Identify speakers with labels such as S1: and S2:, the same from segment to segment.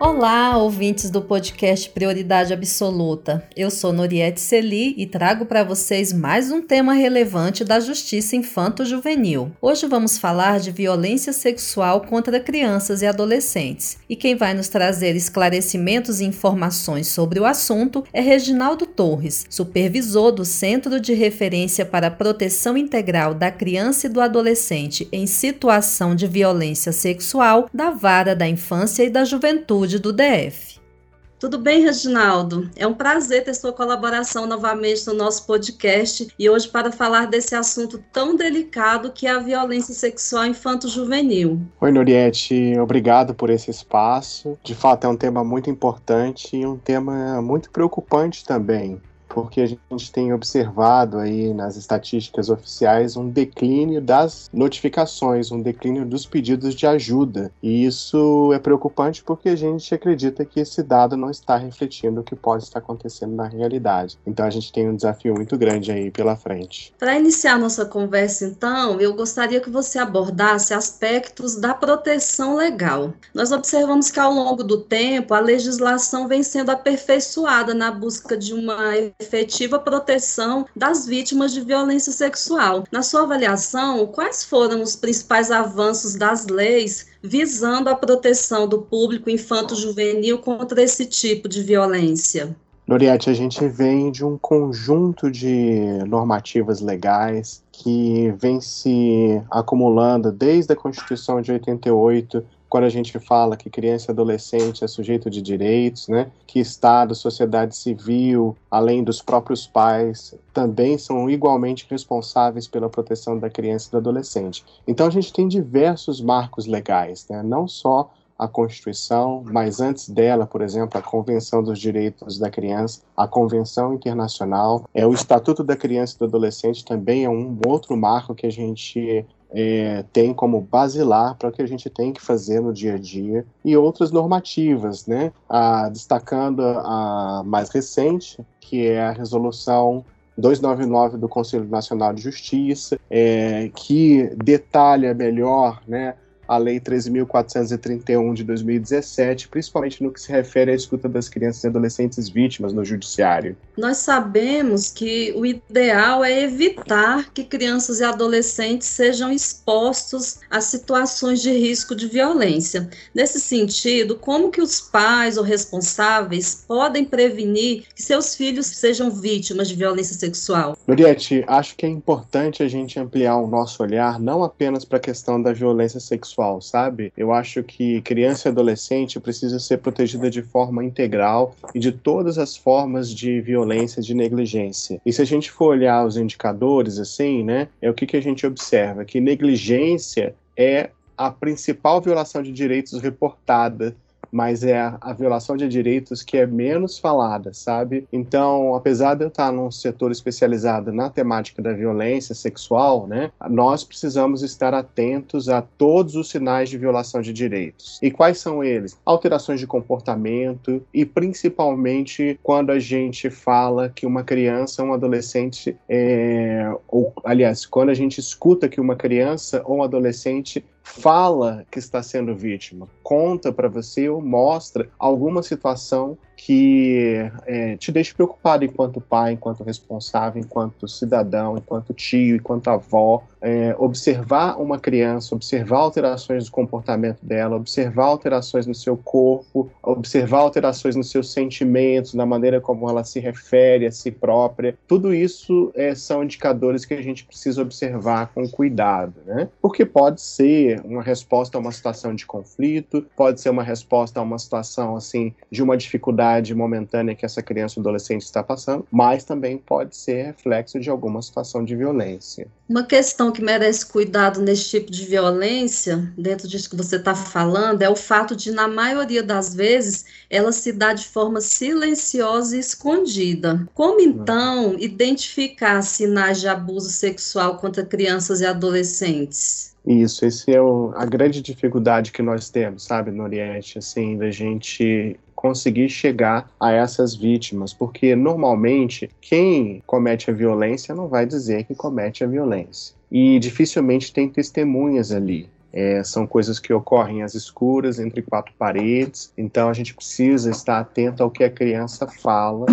S1: Olá, ouvintes do podcast Prioridade Absoluta. Eu sou Noriette Celi e trago para vocês mais um tema relevante da justiça infanto-juvenil. Hoje vamos falar de violência sexual contra crianças e adolescentes. E quem vai nos trazer esclarecimentos e informações sobre o assunto é Reginaldo Torres, supervisor do Centro de Referência para a Proteção Integral da Criança e do Adolescente em Situação de Violência Sexual da Vara da Infância e da Juventude Saúde do DF.
S2: Tudo bem, Reginaldo? É um prazer ter sua colaboração novamente no nosso podcast e hoje para falar desse assunto tão delicado que é a violência sexual infanto-juvenil.
S3: Oi, Noriette, obrigado por esse espaço. De fato, é um tema muito importante e um tema muito preocupante também porque a gente tem observado aí nas estatísticas oficiais um declínio das notificações, um declínio dos pedidos de ajuda. E isso é preocupante porque a gente acredita que esse dado não está refletindo o que pode estar acontecendo na realidade. Então a gente tem um desafio muito grande aí pela frente.
S2: Para iniciar nossa conversa, então, eu gostaria que você abordasse aspectos da proteção legal. Nós observamos que ao longo do tempo a legislação vem sendo aperfeiçoada na busca de uma efetiva proteção das vítimas de violência sexual. Na sua avaliação, quais foram os principais avanços das leis visando a proteção do público infanto-juvenil contra esse tipo de violência?
S3: Noriette, a gente vem de um conjunto de normativas legais que vem se acumulando desde a Constituição de 88 quando a gente fala que criança e adolescente é sujeito de direitos, né, que Estado, sociedade civil, além dos próprios pais, também são igualmente responsáveis pela proteção da criança e do adolescente. Então a gente tem diversos marcos legais, né, não só a Constituição, mas antes dela, por exemplo, a Convenção dos Direitos da Criança, a Convenção Internacional, é o Estatuto da Criança e do Adolescente também é um outro marco que a gente é, tem como basilar para o que a gente tem que fazer no dia a dia e outras normativas, né? Ah, destacando a mais recente, que é a resolução 299 do Conselho Nacional de Justiça, é, que detalha melhor, né? A Lei 13.431 de 2017, principalmente no que se refere à escuta das crianças e adolescentes vítimas no judiciário.
S2: Nós sabemos que o ideal é evitar que crianças e adolescentes sejam expostos a situações de risco de violência. Nesse sentido, como que os pais ou responsáveis podem prevenir que seus filhos sejam vítimas de violência sexual?
S3: Noriette, acho que é importante a gente ampliar o nosso olhar não apenas para a questão da violência sexual, sexual, sabe? Eu acho que criança e adolescente precisa ser protegida de forma integral e de todas as formas de violência, de negligência. E se a gente for olhar os indicadores, assim, né, é o que, que a gente observa? Que negligência é a principal violação de direitos reportada mas é a, violação de direitos que é menos falada, sabe? Então, apesar de eu estar num setor especializado na temática da violência sexual, né, nós precisamos estar atentos a todos os sinais de violação de direitos. E quais são eles? Alterações de comportamento e principalmente quando a gente fala que uma criança, um adolescente, é, ou aliás, quando a gente escuta que uma criança ou um adolescente fala que está sendo vítima, conta para você ou mostra alguma situação que é, te deixa preocupado enquanto pai, enquanto responsável, enquanto cidadão, enquanto tio, enquanto avó. É, observar uma criança, observar alterações do comportamento dela, observar alterações no seu corpo, observar alterações nos seus sentimentos, na maneira como ela se refere a si própria. Tudo isso é, são indicadores que a gente precisa observar com cuidado, né? Porque pode ser uma resposta a uma situação de conflito, pode ser uma resposta a uma situação assim de uma dificuldade momentânea que essa criança ou adolescente está passando, mas também pode ser reflexo de alguma situação de violência.
S2: Uma questão que merece cuidado nesse tipo de violência, dentro disso que você está falando, é o fato de, na maioria das vezes, ela se dá de forma silenciosa e escondida. Como então identificar sinais de abuso sexual contra crianças e adolescentes?
S3: Isso, esse é o, a grande dificuldade que nós temos, sabe, no Oriente, assim, da gente conseguir chegar a essas vítimas, porque normalmente quem comete a violência não vai dizer que comete a violência. E dificilmente tem testemunhas ali. É, são coisas que ocorrem às escuras, entre quatro paredes, então a gente precisa estar atento ao que a criança fala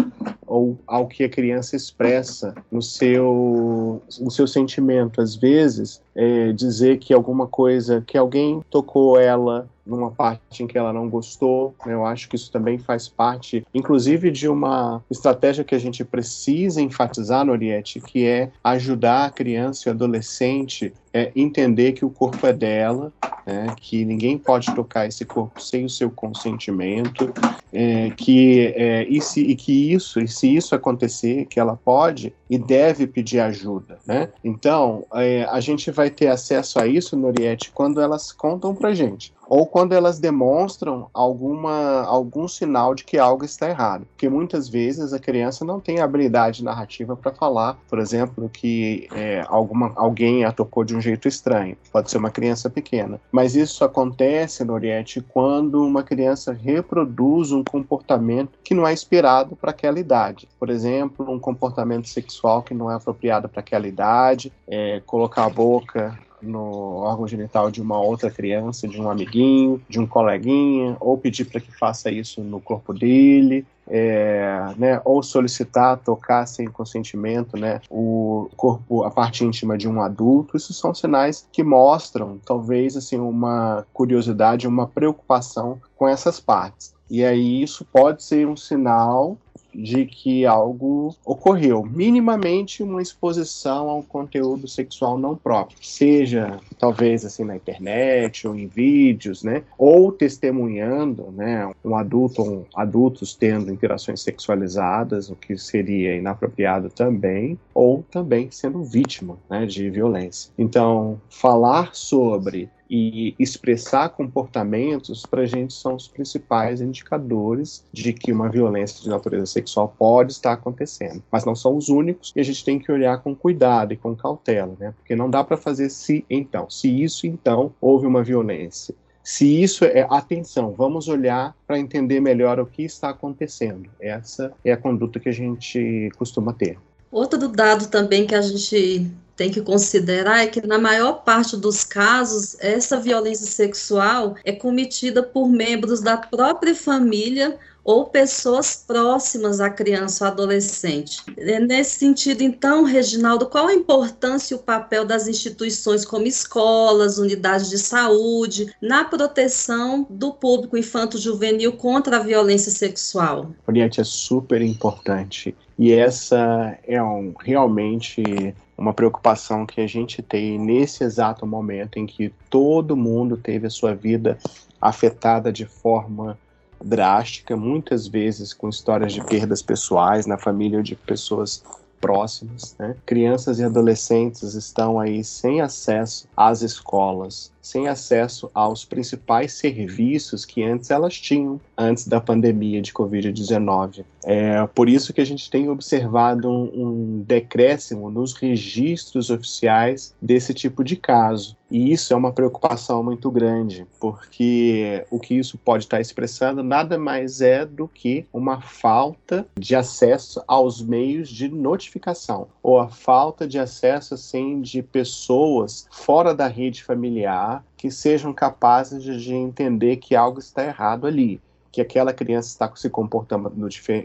S3: ou ao que a criança expressa no seu, no seu sentimento. Às vezes, é, dizer que alguma coisa, que alguém tocou ela numa parte em que ela não gostou. Né? Eu acho que isso também faz parte, inclusive, de uma estratégia que a gente precisa enfatizar, Noriette, que é ajudar a criança e o adolescente é entender que o corpo é dela, né, que ninguém pode tocar esse corpo sem o seu consentimento, é, que é, e, se, e que isso, se isso acontecer, que ela pode e deve pedir ajuda, né? Então é, a gente vai ter acesso a isso, Noriette, quando elas contam para gente ou quando elas demonstram alguma, algum sinal de que algo está errado. Porque muitas vezes a criança não tem habilidade narrativa para falar, por exemplo, que é, alguma, alguém a tocou de um jeito estranho. Pode ser uma criança pequena. Mas isso acontece, Noriette, quando uma criança reproduz um comportamento que não é esperado para aquela idade. Por exemplo, um comportamento sexual que não é apropriado para aquela idade, é, colocar a boca no órgão genital de uma outra criança, de um amiguinho, de um coleguinha, ou pedir para que faça isso no corpo dele, é, né, ou solicitar tocar sem consentimento, né, o corpo, a parte íntima de um adulto, isso são sinais que mostram, talvez, assim, uma curiosidade, uma preocupação com essas partes. E aí isso pode ser um sinal de que algo ocorreu, minimamente uma exposição a um conteúdo sexual não próprio, seja talvez assim na internet ou em vídeos, né, ou testemunhando, né, um adulto, um, adultos tendo interações sexualizadas, o que seria inapropriado também, ou também sendo vítima, né, de violência. Então, falar sobre e expressar comportamentos para a gente são os principais indicadores de que uma violência de natureza sexual pode estar acontecendo. Mas não são os únicos e a gente tem que olhar com cuidado e com cautela, né? Porque não dá para fazer se então. Se isso então houve uma violência. Se isso é atenção, vamos olhar para entender melhor o que está acontecendo. Essa é a conduta que a gente costuma ter.
S2: Outro dado também que a gente tem que considerar é que, na maior parte dos casos, essa violência sexual é cometida por membros da própria família ou pessoas próximas à criança ou adolescente. É nesse sentido, então, Reginaldo, qual a importância e o papel das instituições como escolas, unidades de saúde, na proteção do público infanto-juvenil contra a violência sexual?
S3: Oriente, é super importante. E essa é um, realmente uma preocupação que a gente tem nesse exato momento em que todo mundo teve a sua vida afetada de forma drástica, muitas vezes com histórias de perdas pessoais na família ou de pessoas próximas. Né? Crianças e adolescentes estão aí sem acesso às escolas, sem acesso aos principais serviços que antes elas tinham, antes da pandemia de Covid-19. É por isso que a gente tem observado um, um decréscimo nos registros oficiais desse tipo de caso. E isso é uma preocupação muito grande, porque o que isso pode estar expressando nada mais é do que uma falta de acesso aos meios de notificação, ou a falta de acesso assim de pessoas fora da rede familiar que sejam capazes de entender que algo está errado ali, que aquela criança está se comportando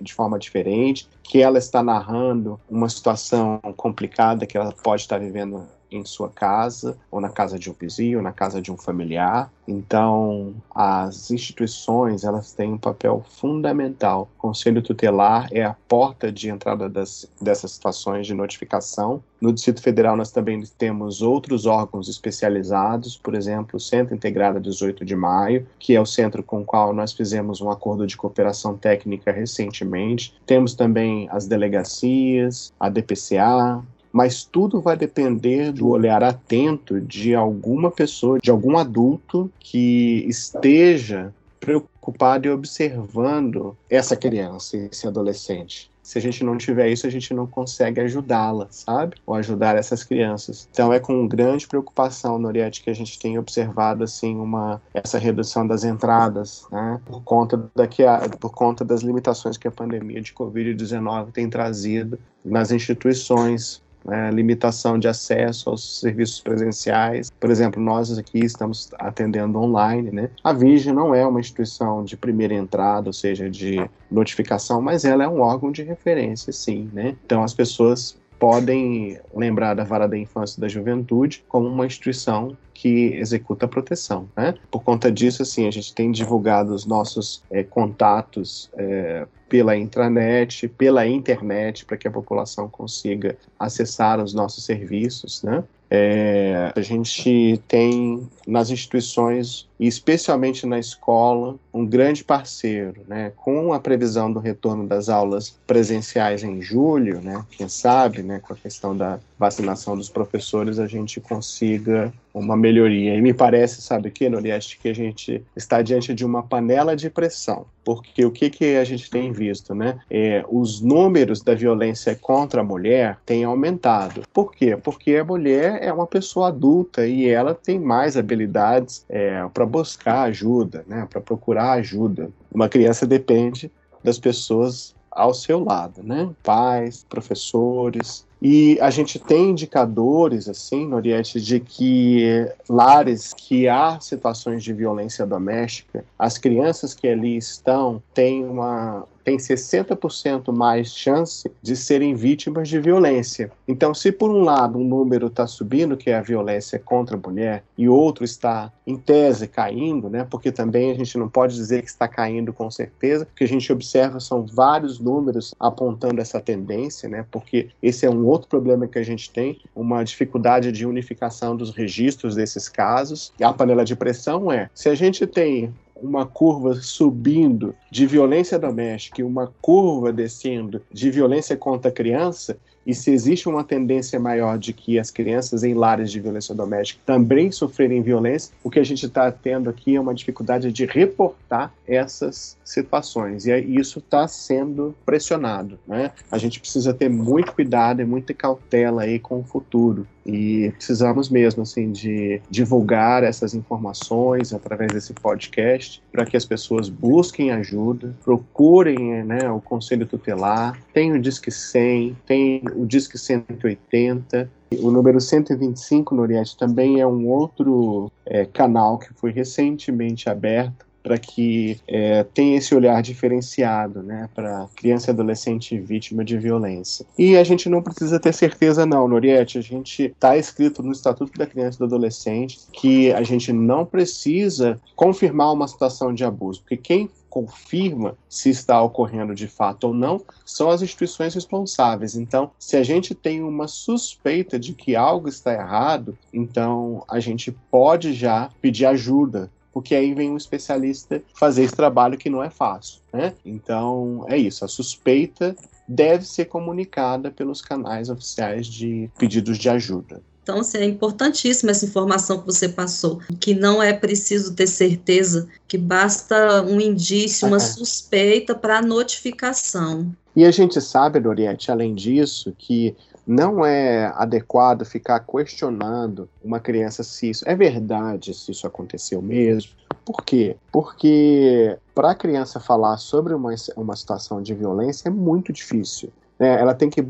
S3: de forma diferente, que ela está narrando uma situação complicada que ela pode estar vivendo em sua casa, ou na casa de um vizinho, ou na casa de um familiar. Então, as instituições, elas têm um papel fundamental. O Conselho Tutelar é a porta de entrada das, dessas situações de notificação. No Distrito Federal, nós também temos outros órgãos especializados, por exemplo, o Centro Integrado 18 de Maio, que é o centro com o qual nós fizemos um acordo de cooperação técnica recentemente. Temos também as delegacias, a DPCA, mas tudo vai depender do olhar atento de alguma pessoa, de algum adulto que esteja preocupado e observando essa criança, esse adolescente. Se a gente não tiver isso, a gente não consegue ajudá-la, sabe? Ou ajudar essas crianças. Então é com grande preocupação, Noriette, que a gente tem observado assim uma essa redução das entradas, né? Por conta daqui a, por conta das limitações que a pandemia de COVID-19 tem trazido nas instituições né, limitação de acesso aos serviços presenciais. Por exemplo, nós aqui estamos atendendo online, né? A Virgem não é uma instituição de primeira entrada, ou seja, de notificação, mas ela é um órgão de referência, sim, né? Então as pessoas podem lembrar da Vara da Infância e da Juventude como uma instituição que executa a proteção. Né? Por conta disso, assim, a gente tem divulgado os nossos é, contatos é, pela intranet, pela internet, para que a população consiga acessar os nossos serviços. Né? É, a gente tem nas instituições, e especialmente na escola, um grande parceiro, né? Com a previsão do retorno das aulas presenciais em julho, né? Quem sabe, né? Com a questão da vacinação dos professores, a gente consiga uma melhoria. E me parece, sabe o que, Norieste, que a gente está diante de uma panela de pressão. Porque o que, que a gente tem visto, né? É, os números da violência contra a mulher têm aumentado. Por quê? Porque a mulher é uma pessoa adulta e ela tem mais habilidades é, buscar ajuda, né? Para procurar ajuda. Uma criança depende das pessoas ao seu lado, né? Pais, professores, e a gente tem indicadores, assim, Noriette, de que lares que há situações de violência doméstica, as crianças que ali estão têm uma tem 60% mais chance de serem vítimas de violência. Então, se por um lado um número está subindo, que é a violência contra a mulher, e outro está, em tese, caindo, né? porque também a gente não pode dizer que está caindo com certeza, o que a gente observa são vários números apontando essa tendência, né? porque esse é um outro problema que a gente tem, uma dificuldade de unificação dos registros desses casos. E a panela de pressão é, se a gente tem uma curva subindo de violência doméstica e uma curva descendo de violência contra a criança, e se existe uma tendência maior de que as crianças em lares de violência doméstica também sofrerem violência, o que a gente está tendo aqui é uma dificuldade de reportar essas situações. E isso está sendo pressionado. Né? A gente precisa ter muito cuidado e muita cautela aí com o futuro. E precisamos mesmo assim de divulgar essas informações através desse podcast para que as pessoas busquem ajuda, procurem né, o conselho tutelar, tem o Disque 100, tem o Disque 180, o número 125 no Oriente também é um outro é, canal que foi recentemente aberto para que é, tenha esse olhar diferenciado né, para criança e adolescente vítima de violência. E a gente não precisa ter certeza não, Noriette, a gente está escrito no Estatuto da Criança e do Adolescente que a gente não precisa confirmar uma situação de abuso, porque quem confirma se está ocorrendo de fato ou não são as instituições responsáveis. Então, se a gente tem uma suspeita de que algo está errado, então a gente pode já pedir ajuda porque aí vem um especialista fazer esse trabalho que não é fácil, né? Então é isso, a suspeita deve ser comunicada pelos canais oficiais de pedidos de ajuda.
S2: Então, assim, é importantíssima essa informação que você passou, que não é preciso ter certeza, que basta um indício, uma suspeita para notificação.
S3: E a gente sabe, Doriette, além disso, que não é adequado ficar questionando uma criança se isso é verdade, se isso aconteceu mesmo. Por quê? Porque para a criança falar sobre uma, uma situação de violência é muito difícil. Né? Ela tem que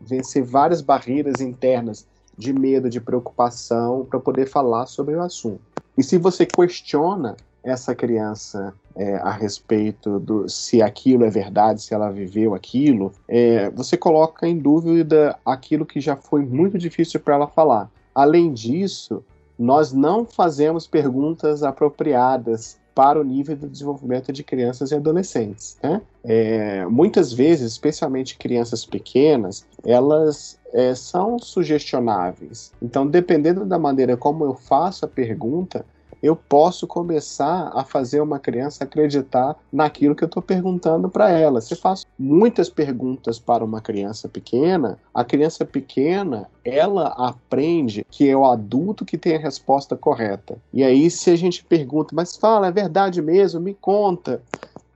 S3: vencer várias barreiras internas de medo, de preocupação, para poder falar sobre o assunto. E se você questiona essa criança é, a respeito do se aquilo é verdade, se ela viveu aquilo, é, você coloca em dúvida aquilo que já foi muito difícil para ela falar. Além disso, nós não fazemos perguntas apropriadas para o nível de desenvolvimento de crianças e adolescentes. Né? É, muitas vezes, especialmente crianças pequenas, elas é, são sugestionáveis. Então, dependendo da maneira como eu faço a pergunta, eu posso começar a fazer uma criança acreditar naquilo que eu estou perguntando para ela. Se faço muitas perguntas para uma criança pequena, a criança pequena ela aprende que é o adulto que tem a resposta correta. E aí, se a gente pergunta, mas fala, é verdade mesmo? Me conta.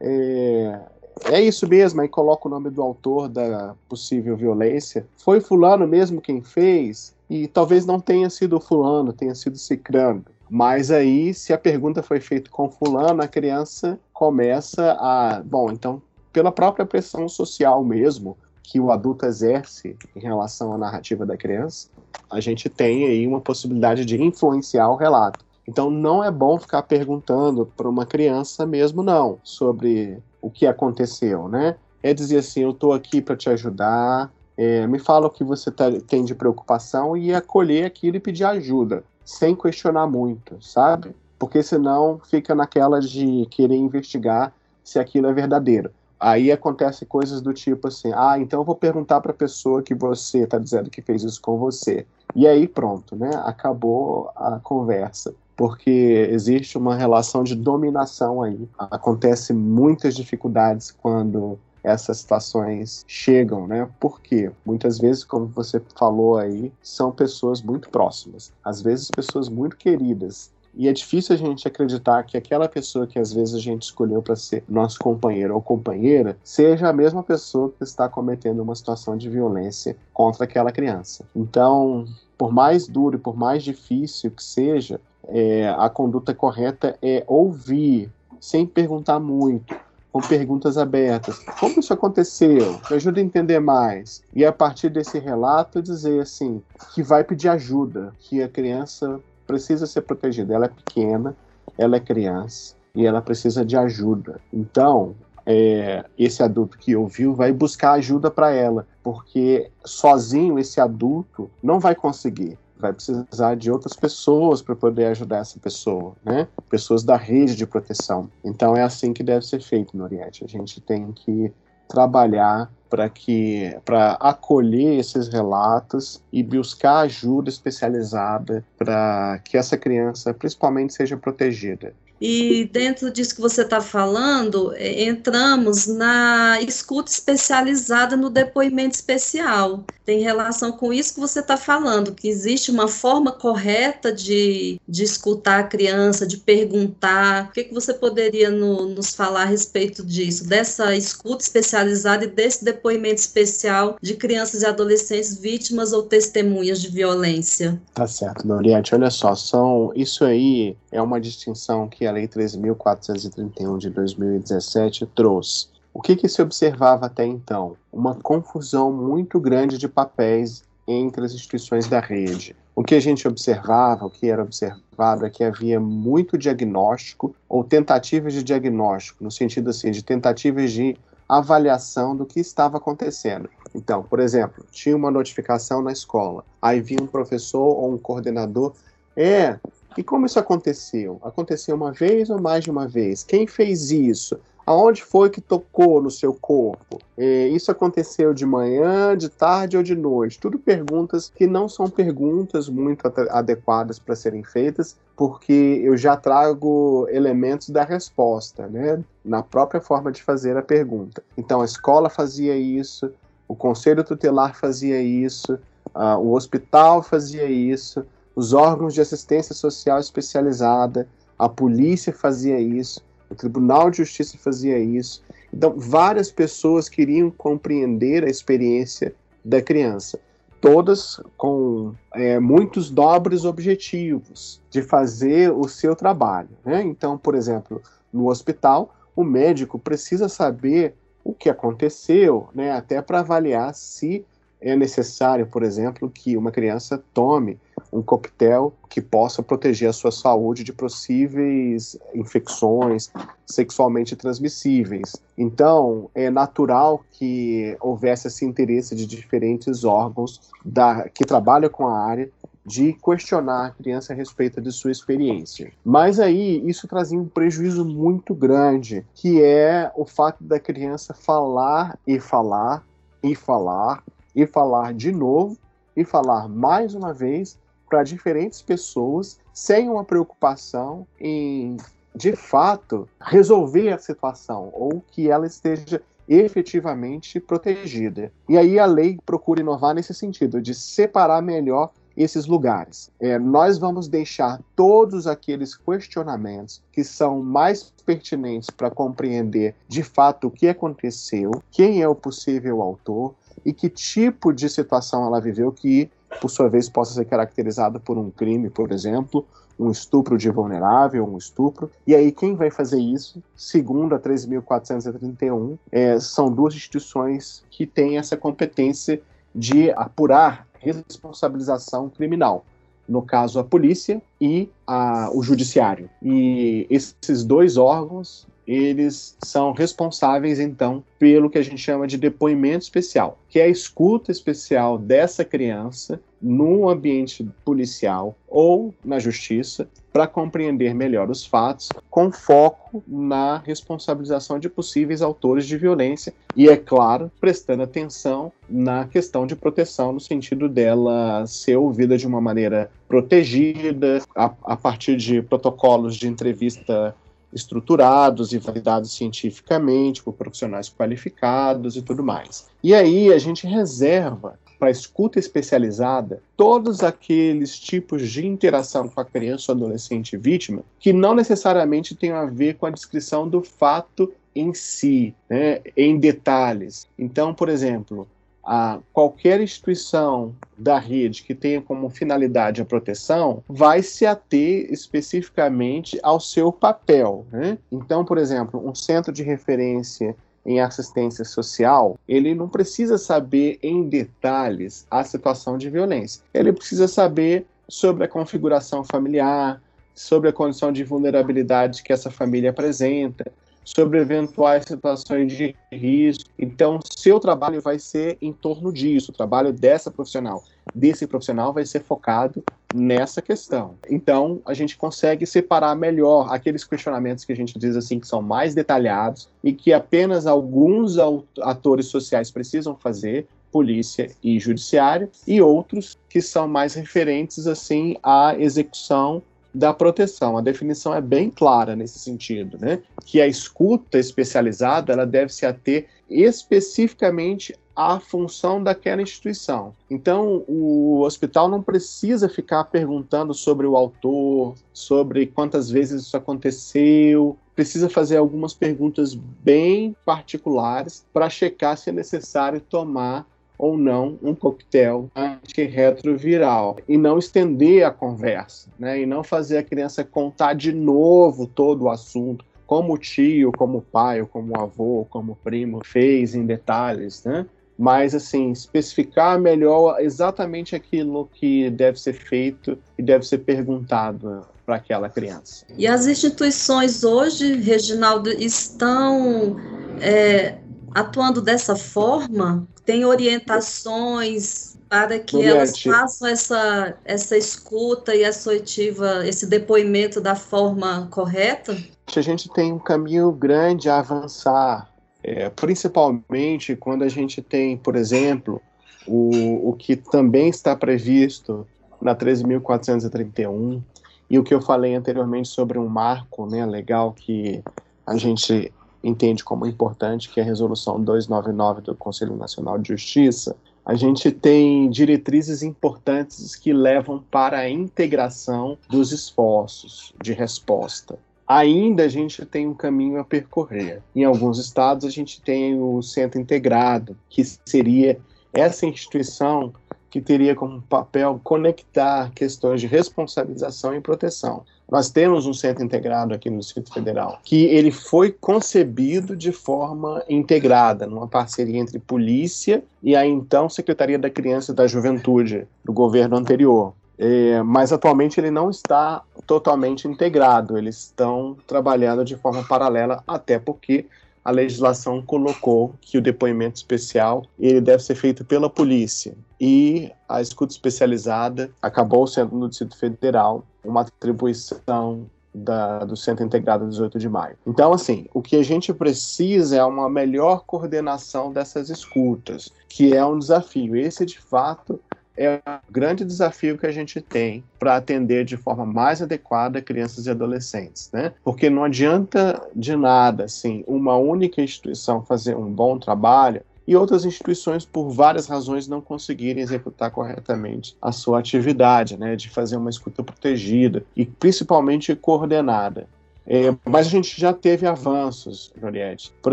S3: É, é isso mesmo, aí coloca o nome do autor da possível violência. Foi fulano mesmo quem fez? E talvez não tenha sido fulano, tenha sido cicrano. Mas aí, se a pergunta foi feita com fulano, a criança começa a. Bom, então, pela própria pressão social mesmo, que o adulto exerce em relação à narrativa da criança, a gente tem aí uma possibilidade de influenciar o relato. Então não é bom ficar perguntando para uma criança mesmo não sobre o que aconteceu, né? É dizer assim, eu estou aqui para te ajudar, é, me fala o que você tá, tem de preocupação e acolher aquilo e pedir ajuda, sem questionar muito, sabe? Porque senão fica naquela de querer investigar se aquilo é verdadeiro. Aí acontece coisas do tipo assim: ah, então eu vou perguntar para a pessoa que você está dizendo que fez isso com você. E aí pronto, né? Acabou a conversa. Porque existe uma relação de dominação aí. Acontece muitas dificuldades quando essas situações chegam, né? Porque muitas vezes, como você falou aí, são pessoas muito próximas, às vezes pessoas muito queridas, e é difícil a gente acreditar que aquela pessoa que às vezes a gente escolheu para ser nosso companheiro ou companheira seja a mesma pessoa que está cometendo uma situação de violência contra aquela criança. Então, por mais duro e por mais difícil que seja, é, a conduta correta é ouvir sem perguntar muito, com perguntas abertas. Como isso aconteceu? Me ajuda a entender mais. E a partir desse relato dizer assim, que vai pedir ajuda, que a criança precisa ser protegida. Ela é pequena, ela é criança e ela precisa de ajuda. Então, é, esse adulto que ouviu vai buscar ajuda para ela, porque sozinho esse adulto não vai conseguir. Vai precisar de outras pessoas para poder ajudar essa pessoa, né? Pessoas da rede de proteção. Então é assim que deve ser feito, Noriette. A gente tem que trabalhar para que para acolher esses relatos e buscar ajuda especializada para que essa criança principalmente seja protegida.
S2: E dentro disso que você está falando, é, entramos na escuta especializada no depoimento especial. Tem relação com isso que você está falando, que existe uma forma correta de, de escutar a criança, de perguntar. O que, que você poderia no, nos falar a respeito disso, dessa escuta especializada e desse depoimento especial de crianças e adolescentes vítimas ou testemunhas de violência?
S3: Tá certo, Noriette. Olha só, são, isso aí é uma distinção que a Lei 13.431 de 2017 trouxe. O que, que se observava até então? Uma confusão muito grande de papéis entre as instituições da rede. O que a gente observava, o que era observado é que havia muito diagnóstico ou tentativas de diagnóstico, no sentido assim, de tentativas de avaliação do que estava acontecendo. Então, por exemplo, tinha uma notificação na escola, aí vinha um professor ou um coordenador, é, e como isso aconteceu? Aconteceu uma vez ou mais de uma vez? Quem fez isso? Aonde foi que tocou no seu corpo? É, isso aconteceu de manhã, de tarde ou de noite? Tudo perguntas que não são perguntas muito adequadas para serem feitas, porque eu já trago elementos da resposta, né? Na própria forma de fazer a pergunta. Então a escola fazia isso, o conselho tutelar fazia isso, uh, o hospital fazia isso, os órgãos de assistência social especializada, a polícia fazia isso, o Tribunal de Justiça fazia isso. Então, várias pessoas queriam compreender a experiência da criança, todas com é, muitos nobres objetivos de fazer o seu trabalho. Né? Então, por exemplo, no hospital, o médico precisa saber o que aconteceu, né, até para avaliar se é necessário, por exemplo, que uma criança tome um coquetel que possa proteger a sua saúde de possíveis infecções sexualmente transmissíveis. Então, é natural que houvesse esse interesse de diferentes órgãos da, que trabalham com a área de questionar a criança a respeito de sua experiência. Mas aí isso trazia um prejuízo muito grande, que é o fato da criança falar e falar e falar e falar de novo e falar mais uma vez para diferentes pessoas sem uma preocupação em, de fato, resolver a situação ou que ela esteja efetivamente protegida. E aí a lei procura inovar nesse sentido, de separar melhor esses lugares. É, nós vamos deixar todos aqueles questionamentos que são mais pertinentes para compreender de fato o que aconteceu, quem é o possível autor e que tipo de situação ela viveu que por sua vez, possa ser caracterizada por um crime, por exemplo, um estupro de vulnerável, um estupro. E aí quem vai fazer isso, segundo a 3.431, é, são duas instituições que têm essa competência de apurar responsabilização criminal. No caso, a polícia e a, o judiciário. E esses dois órgãos eles são responsáveis, então, pelo que a gente chama de depoimento especial, que é a escuta especial dessa criança no ambiente policial ou na justiça para compreender melhor os fatos, com foco na responsabilização de possíveis autores de violência e, é claro, prestando atenção na questão de proteção, no sentido dela ser ouvida de uma maneira protegida, a, a partir de protocolos de entrevista estruturados e validados cientificamente por profissionais qualificados e tudo mais. E aí a gente reserva para escuta especializada todos aqueles tipos de interação com a criança ou adolescente vítima que não necessariamente tem a ver com a descrição do fato em si, né, em detalhes. Então, por exemplo, a qualquer instituição da rede que tenha como finalidade a proteção vai se ater especificamente ao seu papel. Né? Então, por exemplo, um centro de referência em assistência social, ele não precisa saber em detalhes a situação de violência. Ele precisa saber sobre a configuração familiar, sobre a condição de vulnerabilidade que essa família apresenta, sobre eventuais situações de risco. Então, seu trabalho vai ser em torno disso, o trabalho dessa profissional, desse profissional vai ser focado nessa questão. Então, a gente consegue separar melhor aqueles questionamentos que a gente diz assim que são mais detalhados e que apenas alguns atores sociais precisam fazer, polícia e judiciário, e outros que são mais referentes assim à execução da proteção. A definição é bem clara nesse sentido, né? Que a escuta especializada ela deve se ater especificamente à função daquela instituição. Então, o hospital não precisa ficar perguntando sobre o autor, sobre quantas vezes isso aconteceu, precisa fazer algumas perguntas bem particulares para checar se é necessário tomar ou não um coquetel antirretroviral e não estender a conversa, né? E não fazer a criança contar de novo todo o assunto, como o tio, como o pai, ou como o avô, como o primo fez em detalhes, né? Mas assim, especificar melhor exatamente aquilo que deve ser feito e deve ser perguntado para aquela criança.
S2: E as instituições hoje, Reginaldo, estão é, atuando dessa forma? Tem orientações para que elas façam essa, essa escuta e essa oitiva, esse depoimento da forma correta?
S3: A gente tem um caminho grande a avançar, é, principalmente quando a gente tem, por exemplo, o, o que também está previsto na 13.431 e o que eu falei anteriormente sobre um marco né, legal que a gente entende como importante, que é a Resolução 299 do Conselho Nacional de Justiça, a gente tem diretrizes importantes que levam para a integração dos esforços de resposta. Ainda a gente tem um caminho a percorrer. Em alguns estados, a gente tem o Centro Integrado, que seria essa instituição que teria como papel conectar questões de responsabilização e proteção. Nós temos um centro integrado aqui no Distrito Federal, que ele foi concebido de forma integrada, numa parceria entre polícia e a então Secretaria da Criança e da Juventude, do governo anterior. É, mas atualmente ele não está totalmente integrado, eles estão trabalhando de forma paralela, até porque a legislação colocou que o depoimento especial ele deve ser feito pela polícia e a escuta especializada acabou sendo no Distrito Federal uma atribuição da, do Centro Integrado 18 de Maio. Então, assim, o que a gente precisa é uma melhor coordenação dessas escutas, que é um desafio. Esse, de fato, é o grande desafio que a gente tem para atender de forma mais adequada crianças e adolescentes, né? Porque não adianta de nada, assim, uma única instituição fazer um bom trabalho e outras instituições, por várias razões, não conseguirem executar corretamente a sua atividade, né, de fazer uma escuta protegida e principalmente coordenada. É, mas a gente já teve avanços, Juliette. Por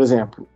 S3: exemplo,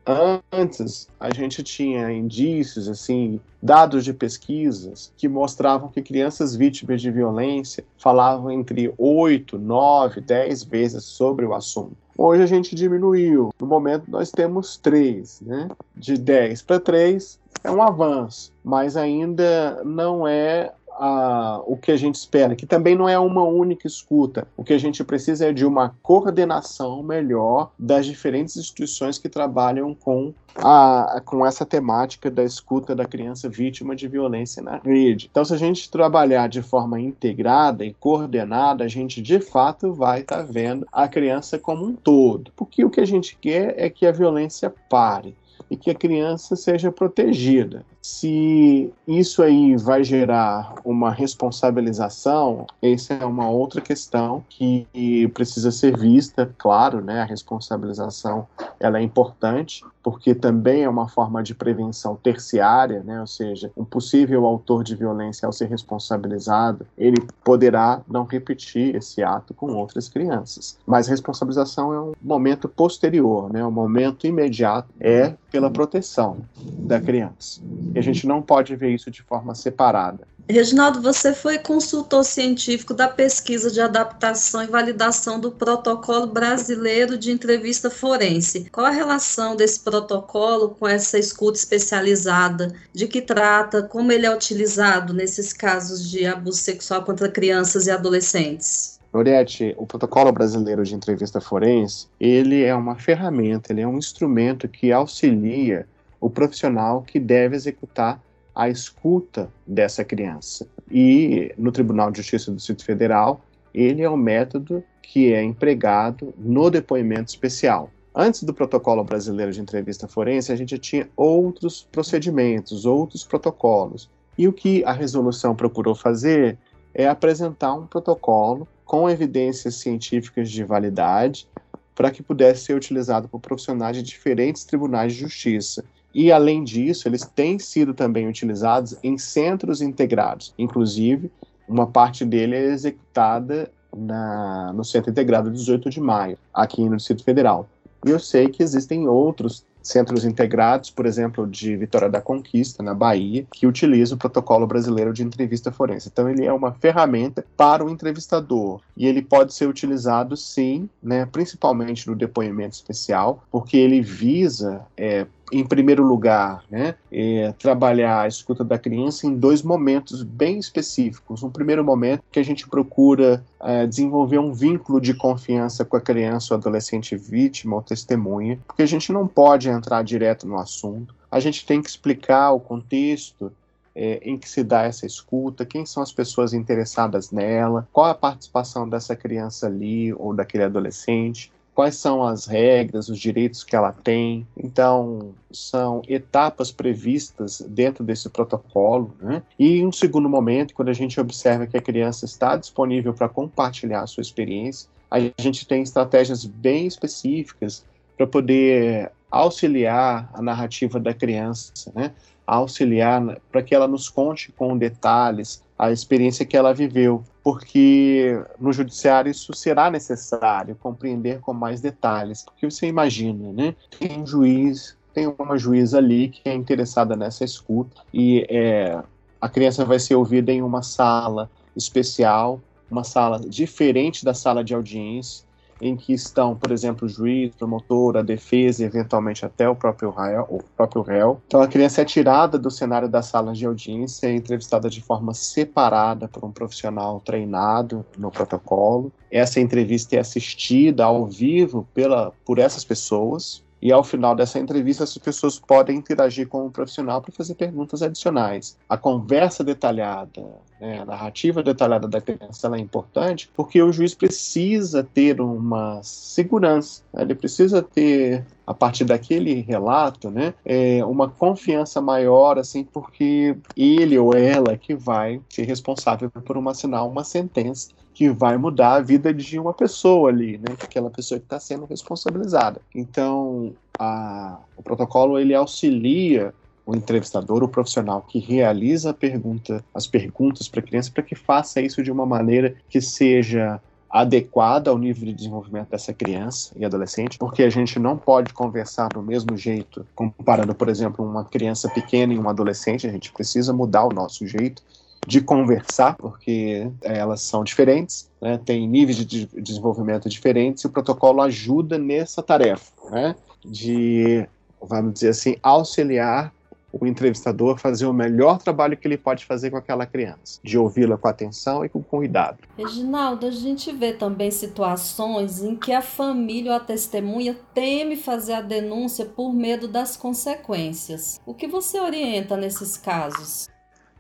S3: antes a gente tinha indícios, assim, dados de pesquisas que mostravam que crianças vítimas de violência falavam entre 8, 9, 10 vezes sobre o assunto. Hoje a gente diminuiu. No momento nós temos 3, né? De 10 para 3 é um avanço, mas ainda não é a, o que a gente espera, que também não é uma única escuta. O que a gente precisa é de uma coordenação melhor das diferentes instituições que trabalham com, a, com essa temática da escuta da criança vítima de violência na rede. Então, se a gente trabalhar de forma integrada e coordenada, a gente de fato vai estar tá vendo a criança como um todo. Porque o que a gente quer é que a violência pare e que a criança seja protegida. Se isso aí vai gerar uma responsabilização, essa é uma outra questão que precisa ser vista, claro, né? A responsabilização ela é importante, porque também é uma forma de prevenção terciária, né? Ou seja, um possível autor de violência ao ser responsabilizado, ele poderá não repetir esse ato com outras crianças. Mas responsabilização é um momento posterior, né? O momento imediato é pela proteção da criança. E a gente não pode ver isso de forma separada.
S2: Reginaldo, você foi consultor científico da pesquisa de adaptação e validação do protocolo brasileiro de entrevista forense. Qual a relação desse protocolo com essa escuta especializada? De que trata? Como ele é utilizado nesses casos de abuso sexual contra crianças e adolescentes?
S3: Lorete, o protocolo brasileiro de entrevista forense, ele é uma ferramenta, ele é um instrumento que auxilia o profissional que deve executar a escuta dessa criança. E no Tribunal de Justiça do Distrito Federal, ele é o método que é empregado no depoimento especial. Antes do protocolo brasileiro de entrevista forense, a gente tinha outros procedimentos, outros protocolos. E o que a resolução procurou fazer é apresentar um protocolo com evidências científicas de validade para que pudesse ser utilizado por profissionais de diferentes tribunais de justiça e, além disso, eles têm sido também utilizados em centros integrados. Inclusive, uma parte dele é executada na, no Centro Integrado 18 de Maio, aqui no Distrito Federal. E eu sei que existem outros centros integrados, por exemplo, de Vitória da Conquista, na Bahia, que utiliza o protocolo brasileiro de entrevista forense. Então, ele é uma ferramenta para o entrevistador e ele pode ser utilizado, sim, né, principalmente no depoimento especial, porque ele visa é, em primeiro lugar, né, é, trabalhar a escuta da criança em dois momentos bem específicos. Um primeiro momento que a gente procura é, desenvolver um vínculo de confiança com a criança ou adolescente vítima ou testemunha, porque a gente não pode entrar direto no assunto. A gente tem que explicar o contexto é, em que se dá essa escuta, quem são as pessoas interessadas nela, qual a participação dessa criança ali ou daquele adolescente, quais são as regras, os direitos que ela tem. Então, são etapas previstas dentro desse protocolo. Né? E, em um segundo momento, quando a gente observa que a criança está disponível para compartilhar a sua experiência, a gente tem estratégias bem específicas para poder auxiliar a narrativa da criança, né? Auxiliar para que ela nos conte com detalhes a experiência que ela viveu, porque no judiciário isso será necessário compreender com mais detalhes, porque você imagina, né? Tem um juiz, tem uma juíza ali que é interessada nessa escuta e é, a criança vai ser ouvida em uma sala especial, uma sala diferente da sala de audiência, em que estão, por exemplo, o juiz, promotor, a defesa e eventualmente até o próprio réu, o próprio réu. Então a criança é tirada do cenário das salas de audiência é entrevistada de forma separada por um profissional treinado no protocolo. Essa entrevista é assistida ao vivo pela, por essas pessoas, e ao final dessa entrevista, as pessoas podem interagir com o profissional para fazer perguntas adicionais. A conversa detalhada, né, a narrativa detalhada da criança é importante porque o juiz precisa ter uma segurança, né, ele precisa ter a partir daquele relato, né, é, uma confiança maior, assim, porque ele ou ela que vai ser responsável por uma, assinar uma sentença que vai mudar a vida de uma pessoa ali, né? Aquela pessoa que está sendo responsabilizada. Então, a, o protocolo ele auxilia o entrevistador, o profissional que realiza a pergunta, as perguntas para a criança, para que faça isso de uma maneira que seja adequada ao nível de desenvolvimento dessa criança e adolescente, porque a gente não pode conversar do mesmo jeito, comparando, por exemplo, uma criança pequena e um adolescente, a gente precisa mudar o nosso jeito de conversar, porque é, elas são diferentes, né, têm níveis de desenvolvimento diferentes, e o protocolo ajuda nessa tarefa, né, de, vamos dizer assim, auxiliar o entrevistador fazer o melhor trabalho que ele pode fazer com aquela criança, de ouvi-la com atenção e com cuidado.
S1: Reginaldo, a gente vê também situações em que a família ou a testemunha teme fazer a denúncia por medo das consequências. O que você orienta nesses casos?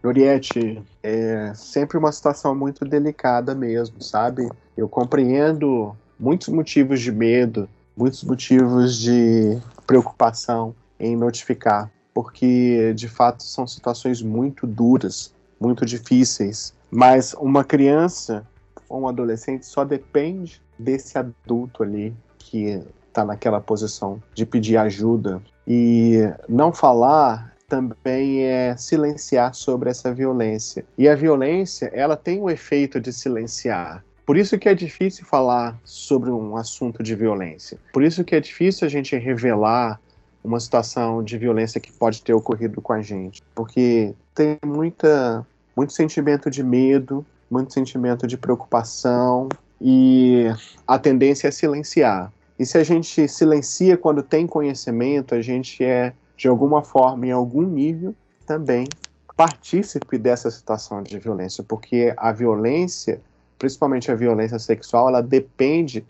S3: Noriette, é sempre uma situação muito delicada mesmo, sabe? Eu compreendo muitos motivos de medo, muitos motivos de preocupação em notificar, porque de fato são situações muito duras, muito difíceis. Mas uma criança ou um adolescente só depende desse adulto ali que está naquela posição de pedir ajuda. E não falar também é silenciar sobre essa violência. E a violência, ela tem o efeito de silenciar. Por isso que é difícil falar sobre um assunto de violência. Por isso que é difícil a gente revelar uma situação de violência que pode ter ocorrido com a gente, porque tem muita muito sentimento de medo, muito sentimento de preocupação e a tendência é silenciar. E se a gente silencia quando tem conhecimento, a gente é de alguma forma, em algum nível, também partícipe dessa situação de violência, porque a violência, principalmente a violência sexual, ela depende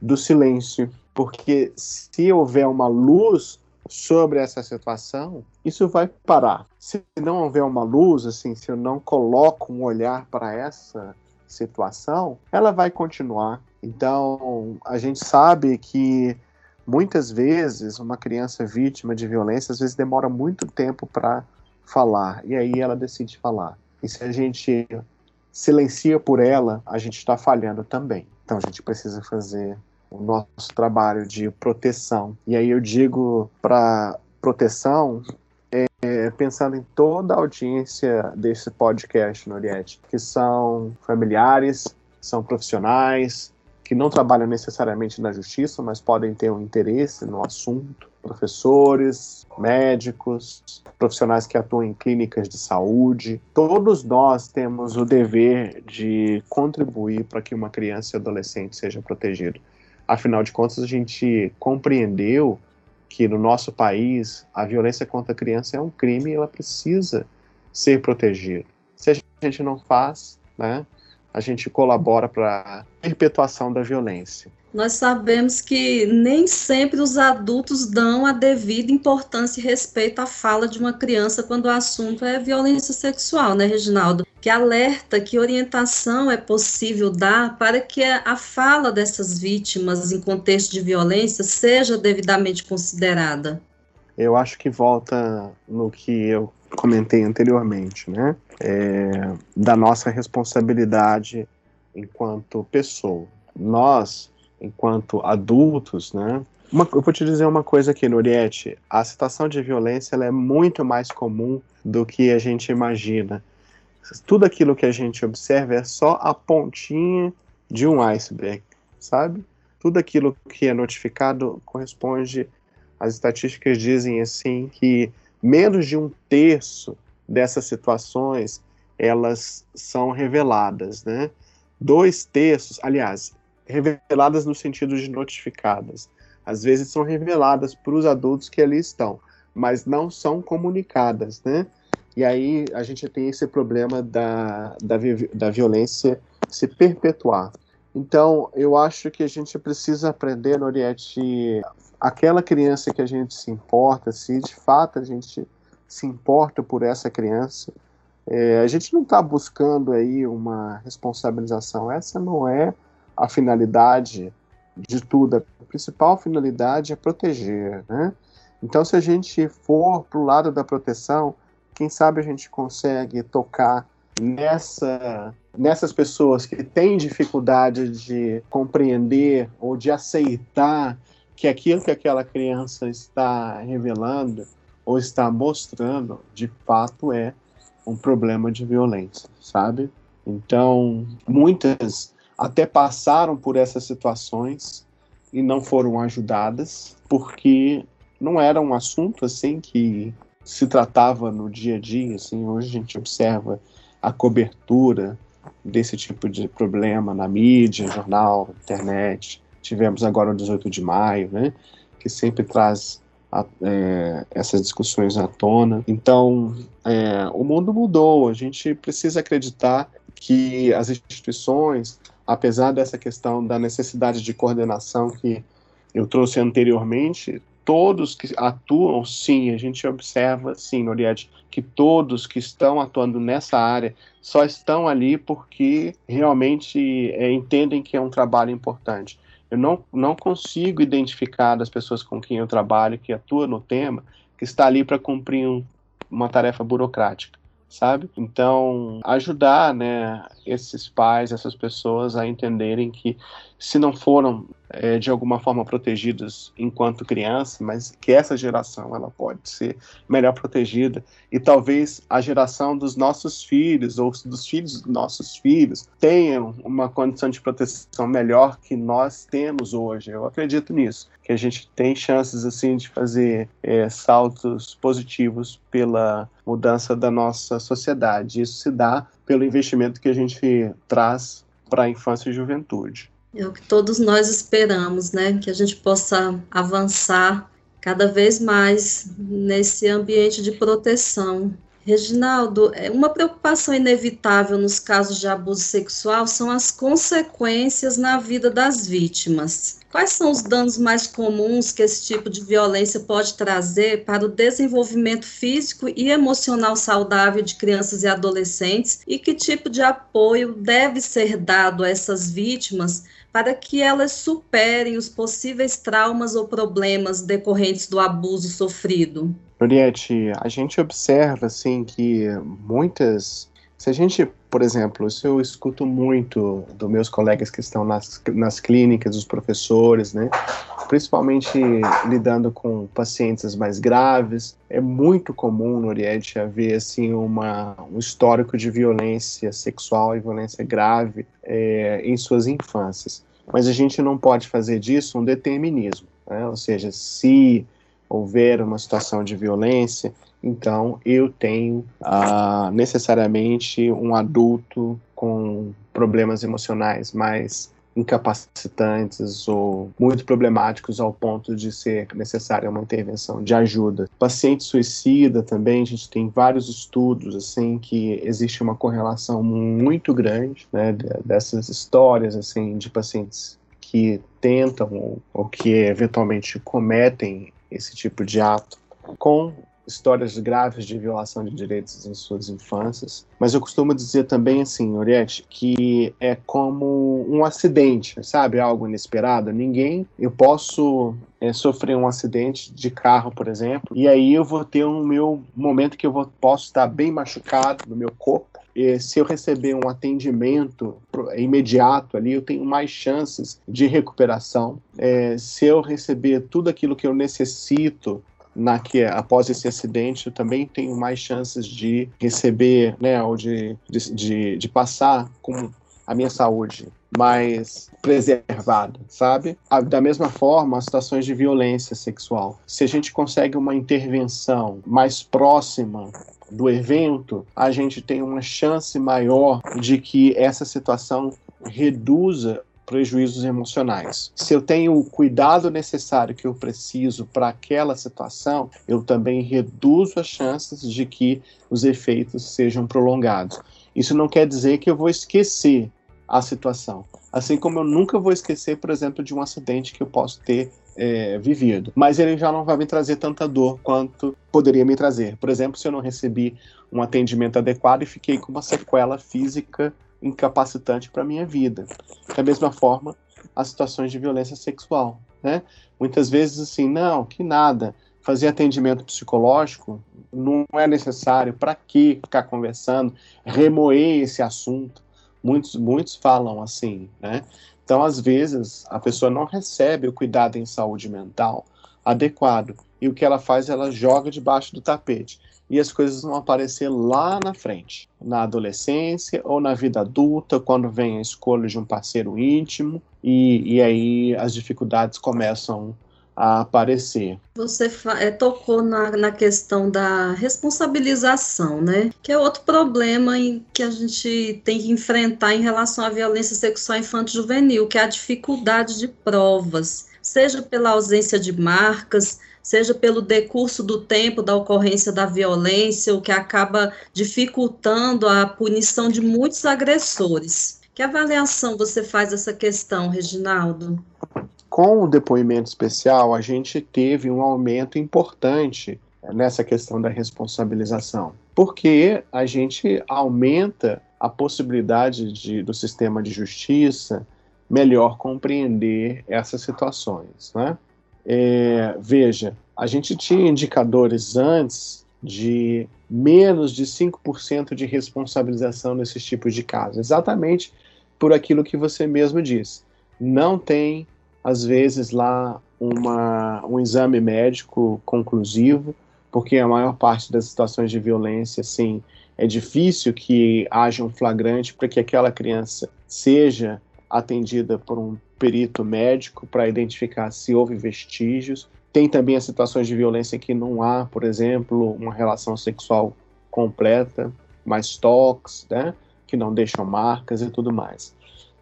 S3: do silêncio, porque se houver uma luz sobre essa situação, isso vai parar. Se não houver uma luz, assim, se eu não coloco um olhar para essa situação, ela vai continuar. Então, a gente sabe que muitas vezes uma criança vítima de violência às vezes demora muito tempo para falar e aí ela decide falar. E se a gente silencia por ela, a gente está falhando também. Então a gente precisa fazer o nosso trabalho de proteção. E aí eu digo para proteção, é, pensando em toda a audiência desse podcast, Noriette, que são familiares, são profissionais, que não trabalham necessariamente na justiça, mas podem ter um interesse no assunto, professores, médicos, profissionais que atuam em clínicas de saúde. Todos nós temos o dever de contribuir para que uma criança e adolescente seja protegida. Afinal de contas, a gente compreendeu que no nosso país a violência contra a criança é um crime e ela precisa ser protegida. Se a gente não faz, né, a gente colabora para a perpetuação da violência.
S2: Nós sabemos que nem sempre os adultos dão a devida importância e respeito à fala de uma criança quando o assunto é violência sexual, né, Reginaldo? Que alerta, que orientação é possível dar para que a fala dessas vítimas em contexto de violência seja devidamente considerada?
S3: Eu acho que volta no que eu comentei anteriormente, né? É, da nossa responsabilidade enquanto pessoa. Nós enquanto adultos, né? Uma, eu vou te dizer uma coisa aqui, Noriette. A situação de violência é muito mais comum do que a gente imagina. Tudo aquilo que a gente observa é só a pontinha de um iceberg, sabe? Tudo aquilo que é notificado corresponde. As estatísticas dizem assim que menos de um terço dessas situações elas são reveladas, né? Dois terços, aliás, reveladas no sentido de notificadas. Às vezes são reveladas para os adultos que ali estão, mas não são comunicadas, né? E aí a gente tem esse problema da, da, da violência se perpetuar. Então, eu acho que a gente precisa aprender, Noriette, aquela criança que a gente se importa, se de fato a gente se importa por essa criança, é, a gente não está buscando aí uma responsabilização. Essa não é a finalidade de tudo. A principal finalidade é proteger, né? Então, se a gente for para o lado da proteção, quem sabe a gente consegue tocar nessa, nessas pessoas que têm dificuldade de compreender ou de aceitar que aquilo que aquela criança está revelando ou está mostrando, de fato é um problema de violência, sabe? Então, muitas até passaram por essas situações e não foram ajudadas, porque não era um assunto assim que se tratava no dia a dia, assim, hoje a gente observa a cobertura desse tipo de problema na mídia, jornal, internet. Tivemos agora o 18 de maio, né, que sempre traz a, é, essas discussões à tona. Então, é, o mundo mudou. A gente precisa acreditar que as instituições, apesar dessa questão da necessidade de coordenação que eu trouxe anteriormente, todos que atuam, sim, a gente observa, sim, Noriette, que todos que estão atuando nessa área só estão ali porque realmente é, entendem que é um trabalho importante. Eu não, não consigo identificar das pessoas com quem eu trabalho, que atuam no tema, que está ali para cumprir um, uma tarefa burocrática, sabe? Então, ajudar, né, esses pais, essas pessoas a entenderem que se não foram é, de alguma forma protegidas enquanto criança, mas que essa geração ela pode ser melhor protegida e talvez a geração dos nossos filhos ou dos filhos dos nossos filhos tenham uma condição de proteção melhor que nós temos hoje. Eu acredito nisso, que a gente tem chances assim de fazer é, saltos positivos pela mudança da nossa sociedade. Isso se dá pelo investimento que a gente traz para a infância e juventude.
S2: É o que todos nós esperamos, né? Que a gente possa avançar cada vez mais nesse ambiente de proteção. Reginaldo, é, uma preocupação inevitável nos casos de abuso sexual são as consequências na vida das vítimas. Quais são os danos mais comuns que esse tipo de violência pode trazer para o desenvolvimento físico e emocional saudável de crianças e adolescentes? E que tipo de apoio deve ser dado a essas vítimas para que elas superem os possíveis traumas ou problemas decorrentes do abuso sofrido?
S3: Noriette, a gente observa assim que muitas se a gente, por exemplo, eu escuto muito dos meus colegas que estão nas, nas clínicas, os professores, né? Principalmente lidando com pacientes mais graves, é muito comum no Oriente haver assim uma, um histórico de violência sexual e violência grave é, em suas infâncias. Mas a gente não pode fazer disso um determinismo, né? Ou seja, se houver uma situação de violência, então eu tenho uh, necessariamente um adulto com problemas emocionais mais incapacitantes ou muito problemáticos ao ponto de ser necessária uma intervenção de ajuda. Paciente suicida também, a gente tem vários estudos assim que existe uma correlação muito grande né, dessas histórias assim de pacientes que tentam ou, ou que eventualmente cometem esse tipo de ato com histórias graves de violação de direitos em suas infâncias. Mas eu costumo dizer também, assim, Oriette, que é como um acidente, sabe? Algo inesperado. Ninguém. Eu posso é, sofrer um acidente de carro, por exemplo, e aí eu vou ter um meu momento que eu vou, posso estar bem machucado no meu corpo. E se eu receber um atendimento imediato ali, eu tenho mais chances de recuperação. É, se eu receber tudo aquilo que eu necessito na que após esse acidente também tenho mais chances de receber, né, ou de, de, de, de passar com a minha saúde mais preservada, sabe? Da mesma forma, as situações de violência sexual. Se a gente consegue uma intervenção mais próxima do evento, a gente tem uma chance maior de que essa situação reduza prejuízos emocionais. Se eu tenho o cuidado necessário que eu preciso para aquela situação, eu também reduzo as chances de que os efeitos sejam prolongados. Isso não quer dizer que eu vou esquecer a situação. Assim como eu nunca vou esquecer, por exemplo, de um acidente que eu posso ter é, vivido. Mas ele já não vai me trazer tanta dor quanto poderia me trazer. Por exemplo, se eu não recebi um atendimento adequado e fiquei com uma sequela física incapacitante para a minha vida. Da mesma forma, as situações de violência sexual, né? Muitas vezes assim, não, que nada, fazer atendimento psicológico não é necessário, para que ficar conversando, remoer esse assunto? Muitos, muitos falam assim, né? Então, às vezes, a pessoa não recebe o cuidado em saúde mental adequado. E o que ela faz, ela joga debaixo do tapete. E as coisas vão aparecer lá na frente, na adolescência ou na vida adulta, quando vem a escolha de um parceiro íntimo, e, e aí as dificuldades começam a aparecer.
S2: Você é, tocou na, na questão da responsabilização, né? Que é outro problema em, que a gente tem que enfrentar em relação à violência sexual infanto-juvenil, que é a dificuldade de provas, seja pela ausência de marcas, seja pelo decurso do tempo da ocorrência da violência, o que acaba dificultando a punição de muitos agressores. Que avaliação você faz dessa questão, Reginaldo?
S3: Com o depoimento especial, a gente teve um aumento importante nessa questão da responsabilização, porque a gente aumenta a possibilidade de, do sistema de justiça melhor compreender essas situações. Né? É, veja, a gente tinha indicadores antes de menos de 5% de responsabilização nesses tipos de casos, exatamente por aquilo que você mesmo disse. Não tem às vezes lá uma, um exame médico conclusivo, porque a maior parte das situações de violência, sim, é difícil que haja um flagrante para que aquela criança seja atendida por um perito médico para identificar se houve vestígios. Tem também as situações de violência que não há, por exemplo, uma relação sexual completa, mais toques, né, que não deixam marcas e tudo mais.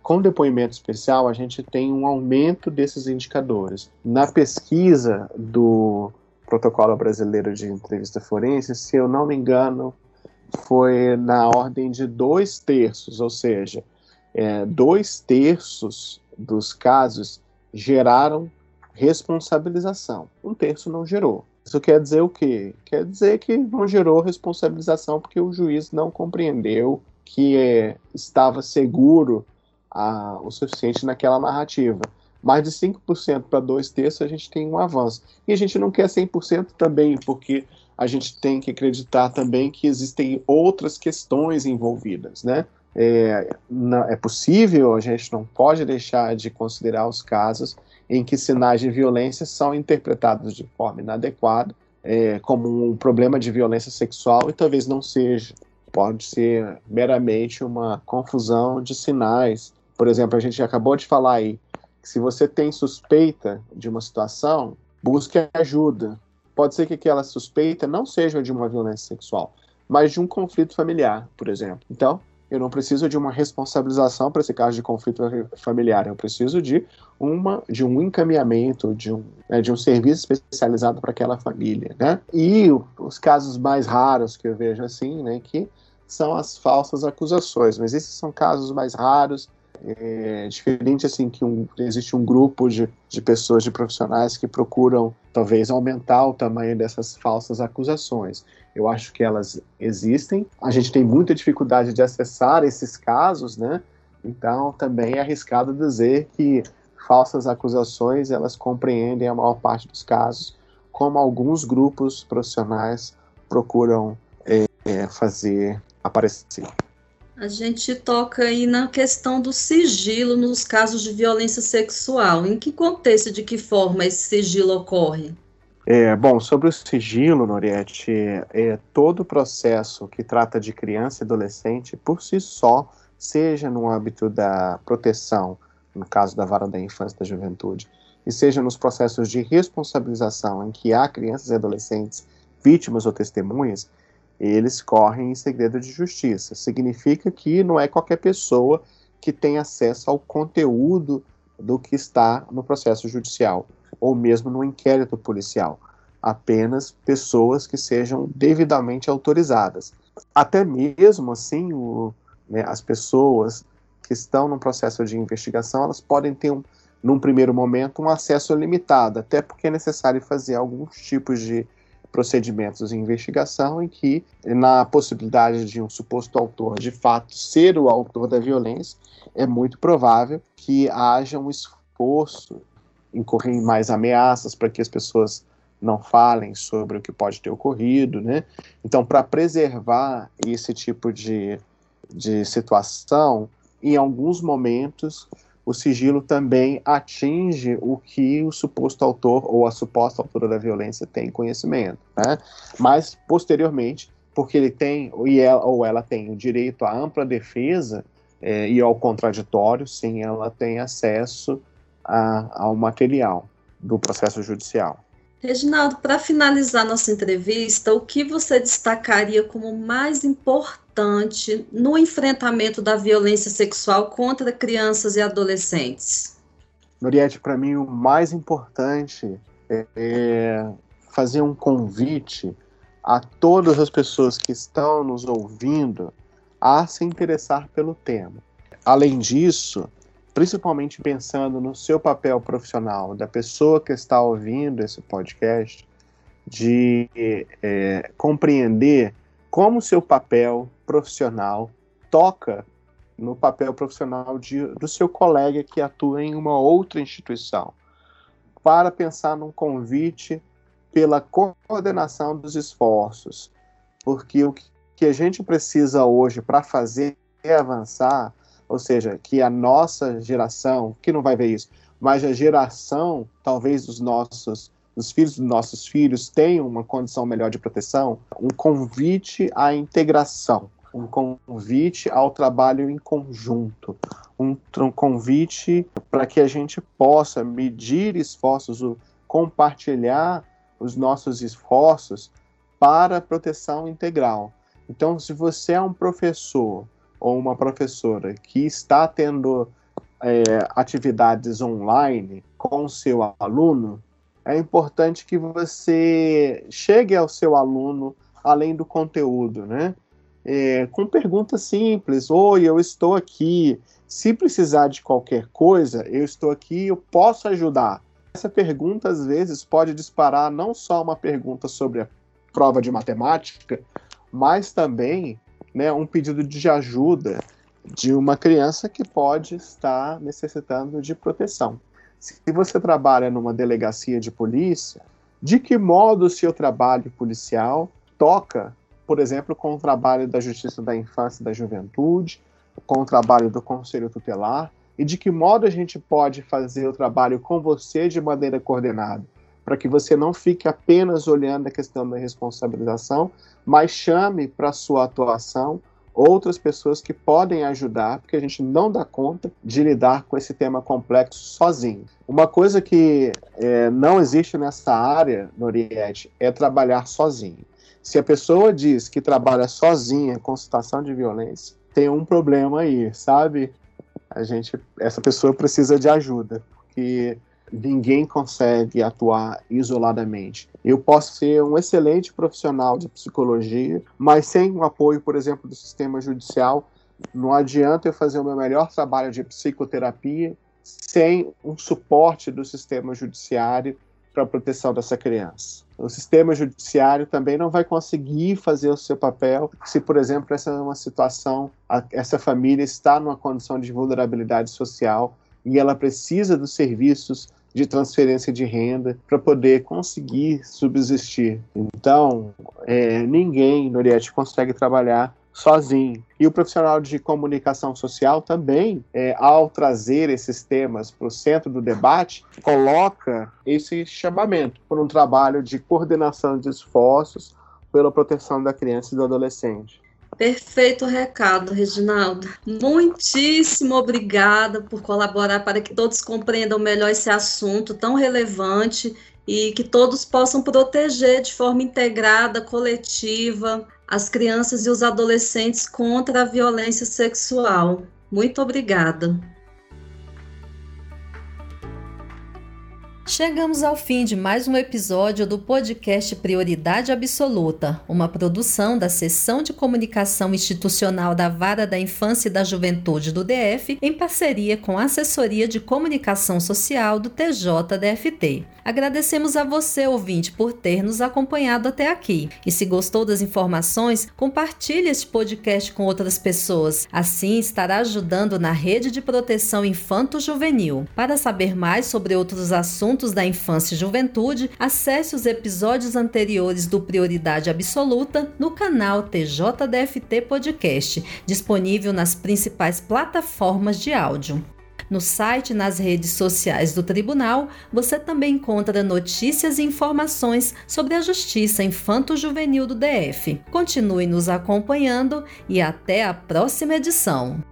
S3: Com depoimento especial, a gente tem um aumento desses indicadores. Na pesquisa do Protocolo Brasileiro de Entrevista Forense, se eu não me engano, foi na ordem de dois terços, ou seja, é, dois terços dos casos geraram responsabilização, um terço não gerou. Isso quer dizer o quê? Quer dizer que não gerou responsabilização porque o juiz não compreendeu que é, estava seguro a, o suficiente naquela narrativa. Mais de 5% para dois terços a gente tem um avanço. E a gente não quer 100% também, porque a gente tem que acreditar também que existem outras questões envolvidas, né? É, não, é possível, a gente não pode deixar de considerar os casos em que sinais de violência são interpretados de forma inadequada, é, como um problema de violência sexual e talvez não seja. Pode ser meramente uma confusão de sinais por exemplo, a gente acabou de falar aí que se você tem suspeita de uma situação, busque ajuda. Pode ser que aquela suspeita não seja de uma violência sexual, mas de um conflito familiar, por exemplo. Então, eu não preciso de uma responsabilização para esse caso de conflito familiar. Eu preciso de uma de um encaminhamento, de um, né, de um serviço especializado para aquela família, né? E os casos mais raros que eu vejo assim, né, que são as falsas acusações. Mas esses são casos mais raros é diferente assim que um, existe um grupo de, de pessoas, de profissionais que procuram talvez aumentar o tamanho dessas falsas acusações. Eu acho que elas existem. A gente tem muita dificuldade de acessar esses casos, né? Então também é arriscado dizer que falsas acusações elas compreendem a maior parte dos casos, como alguns grupos profissionais procuram é, fazer aparecer.
S2: A gente toca aí na questão do sigilo nos casos de violência sexual. Em que contexto, de que forma esse sigilo ocorre?
S3: É, bom, sobre o sigilo, Noriette, é, todo o processo que trata de criança e adolescente, por si só, seja no âmbito da proteção, no caso da vara da infância e da juventude, e seja nos processos de responsabilização em que há crianças e adolescentes vítimas ou testemunhas, eles correm em segredo de justiça. Significa que não é qualquer pessoa que tem acesso ao conteúdo do que está no processo judicial ou mesmo no inquérito policial. Apenas pessoas que sejam devidamente autorizadas. Até mesmo assim, o, né, as pessoas que estão no processo de investigação, elas podem ter, um, num primeiro momento, um acesso limitado, até porque é necessário fazer alguns tipos de procedimentos de investigação em que, na possibilidade de um suposto autor de fato ser o autor da violência, é muito provável que haja um esforço em mais ameaças para que as pessoas não falem sobre o que pode ter ocorrido, né? Então, para preservar esse tipo de, de situação, em alguns momentos o sigilo também atinge o que o suposto autor ou a suposta autora da violência tem conhecimento. Né? Mas, posteriormente, porque ele tem, e ela, ou ela tem o direito à ampla defesa é, e ao contraditório, sim, ela tem acesso a, ao material do processo judicial.
S2: Reginaldo, para finalizar nossa entrevista, o que você destacaria como mais importante no enfrentamento da violência sexual contra crianças e adolescentes?
S3: Noriette, para mim o mais importante é, é fazer um convite a todas as pessoas que estão nos ouvindo a se interessar pelo tema. Além disso, principalmente pensando no seu papel profissional, da pessoa que está ouvindo esse podcast, de é, compreender como seu papel profissional toca no papel profissional de, do seu colega que atua em uma outra instituição, para pensar num convite pela coordenação dos esforços, porque o que a gente precisa hoje para fazer avançar ou seja, que a nossa geração, que não vai ver isso, mas a geração, talvez dos nossos, dos filhos dos nossos filhos, tenham uma condição melhor de proteção, um convite à integração, um convite ao trabalho em conjunto, um, um convite para que a gente possa medir esforços, compartilhar os nossos esforços para a proteção integral. Então, se você é um professor ou uma professora que está tendo é, atividades online com seu aluno, é importante que você chegue ao seu aluno além do conteúdo, né? É, com perguntas simples. Oi, eu estou aqui. Se precisar de qualquer coisa, eu estou aqui, eu posso ajudar. Essa pergunta, às vezes, pode disparar não só uma pergunta sobre a prova de matemática, mas também né, um pedido de ajuda de uma criança que pode estar necessitando de proteção. Se você trabalha numa delegacia de polícia, de que modo o seu trabalho policial toca, por exemplo, com o trabalho da Justiça da Infância e da Juventude, com o trabalho do Conselho Tutelar, e de que modo a gente pode fazer o trabalho com você de maneira coordenada? para que você não fique apenas olhando a questão da responsabilização, mas chame para sua atuação outras pessoas que podem ajudar, porque a gente não dá conta de lidar com esse tema complexo sozinho. Uma coisa que é, não existe nessa área, Noriette, é trabalhar sozinho. Se a pessoa diz que trabalha sozinha com situação de violência, tem um problema aí, sabe? A gente, essa pessoa precisa de ajuda, porque ninguém consegue atuar isoladamente. Eu posso ser um excelente profissional de psicologia, mas sem o apoio, por exemplo, do sistema judicial, não adianta eu fazer o meu melhor trabalho de psicoterapia sem um suporte do sistema judiciário para a proteção dessa criança. O sistema judiciário também não vai conseguir fazer o seu papel se, por exemplo, essa é uma situação, essa família está numa condição de vulnerabilidade social e ela precisa dos serviços de transferência de renda para poder conseguir subsistir. Então, é, ninguém, Noriette, consegue trabalhar sozinho. E o profissional de comunicação social também, é, ao trazer esses temas para o centro do debate, coloca esse chamamento por um trabalho de coordenação de esforços pela proteção da criança e do adolescente.
S2: Perfeito recado, Reginaldo. Muitíssimo obrigada por colaborar para que todos compreendam melhor esse assunto tão relevante e que todos possam proteger de forma integrada, coletiva, as crianças e os adolescentes contra a violência sexual. Muito obrigada.
S1: Chegamos ao fim de mais um episódio do podcast Prioridade Absoluta, uma produção da Seção de Comunicação Institucional da Vara da Infância e da Juventude do DF, em parceria com a Assessoria de Comunicação Social do TJDFT. Agradecemos a você, ouvinte, por ter nos acompanhado até aqui. E se gostou das informações, compartilhe este podcast com outras pessoas. Assim estará ajudando na rede de proteção infanto-juvenil. Para saber mais sobre outros assuntos da infância e juventude, acesse os episódios anteriores do Prioridade Absoluta no canal TJDFT Podcast, disponível nas principais plataformas de áudio.
S2: No site e nas redes sociais do Tribunal, você também encontra notícias e informações sobre a Justiça Infanto-Juvenil do DF. Continue nos acompanhando e até a próxima edição.